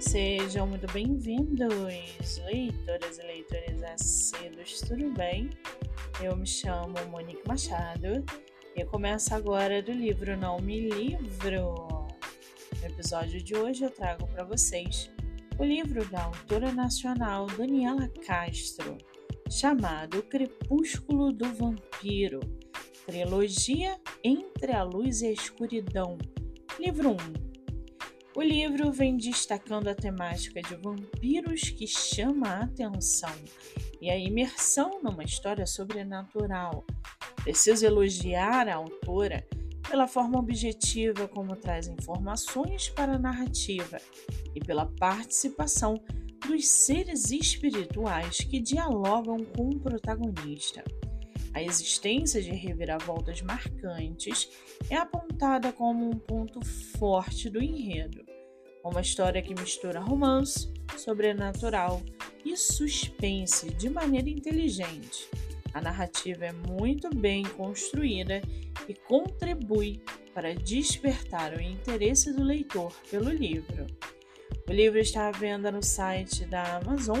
Sejam muito bem-vindos, leitoras e leitores assíduos, tudo bem? Eu me chamo Monique Machado e começo agora do livro Não Me Livro. No episódio de hoje eu trago para vocês o livro da autora nacional Daniela Castro, chamado Crepúsculo do Vampiro, trilogia Entre a Luz e a Escuridão, livro 1 o livro vem destacando a temática de vampiros que chama a atenção e a imersão numa história sobrenatural. Preciso elogiar a autora pela forma objetiva como traz informações para a narrativa e pela participação dos seres espirituais que dialogam com o protagonista. A existência de reviravoltas marcantes é apontada como um ponto forte do enredo. Uma história que mistura romance, sobrenatural e suspense de maneira inteligente. A narrativa é muito bem construída e contribui para despertar o interesse do leitor pelo livro. O livro está à venda no site da Amazon